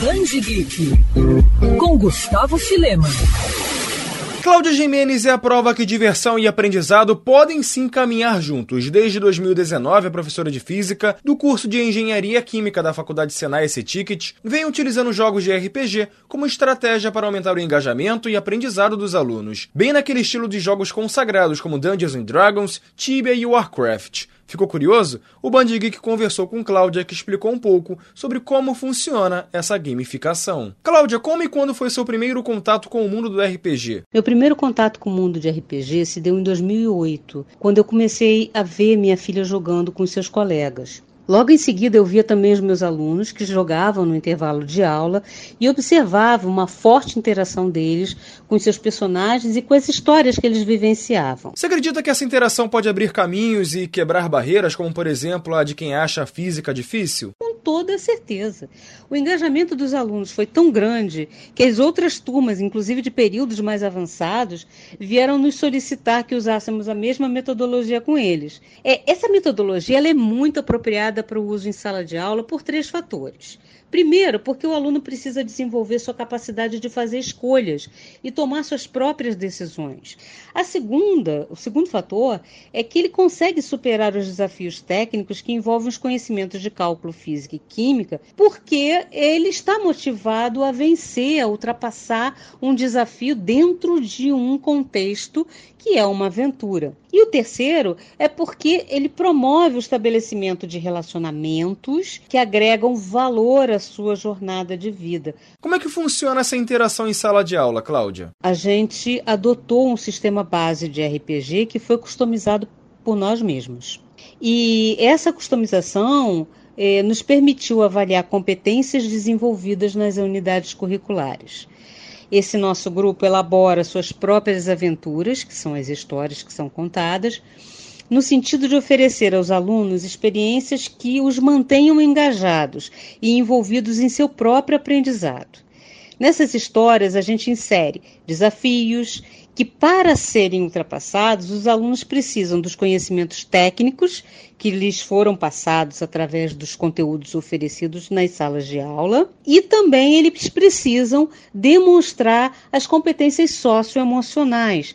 Band Geek com Gustavo Filema. Cláudia Jimenez é a prova que diversão e aprendizado podem sim caminhar juntos. Desde 2019, a professora de física do curso de Engenharia Química da Faculdade Senai Ticket vem utilizando jogos de RPG como estratégia para aumentar o engajamento e aprendizado dos alunos, bem naquele estilo de jogos consagrados como Dungeons and Dragons, Tibia e Warcraft. Ficou curioso? O Band Geek conversou com Cláudia, que explicou um pouco sobre como funciona essa gamificação. Cláudia, como e quando foi seu primeiro contato com o mundo do RPG? Meu primeiro contato com o mundo de RPG se deu em 2008, quando eu comecei a ver minha filha jogando com seus colegas. Logo em seguida, eu via também os meus alunos que jogavam no intervalo de aula e observava uma forte interação deles com seus personagens e com as histórias que eles vivenciavam. Você acredita que essa interação pode abrir caminhos e quebrar barreiras, como por exemplo a de quem acha a física difícil? Toda certeza. O engajamento dos alunos foi tão grande que as outras turmas, inclusive de períodos mais avançados, vieram nos solicitar que usássemos a mesma metodologia com eles. É, essa metodologia é muito apropriada para o uso em sala de aula por três fatores. Primeiro, porque o aluno precisa desenvolver sua capacidade de fazer escolhas e tomar suas próprias decisões. A segunda, o segundo fator é que ele consegue superar os desafios técnicos que envolvem os conhecimentos de cálculo física e química, porque ele está motivado a vencer, a ultrapassar um desafio dentro de um contexto que é uma aventura. E o terceiro é porque ele promove o estabelecimento de relacionamentos que agregam valor à sua jornada de vida. Como é que funciona essa interação em sala de aula, Cláudia? A gente adotou um sistema base de RPG que foi customizado por nós mesmos. E essa customização eh, nos permitiu avaliar competências desenvolvidas nas unidades curriculares. Esse nosso grupo elabora suas próprias aventuras, que são as histórias que são contadas, no sentido de oferecer aos alunos experiências que os mantenham engajados e envolvidos em seu próprio aprendizado. Nessas histórias, a gente insere desafios que, para serem ultrapassados, os alunos precisam dos conhecimentos técnicos que lhes foram passados através dos conteúdos oferecidos nas salas de aula e também eles precisam demonstrar as competências socioemocionais.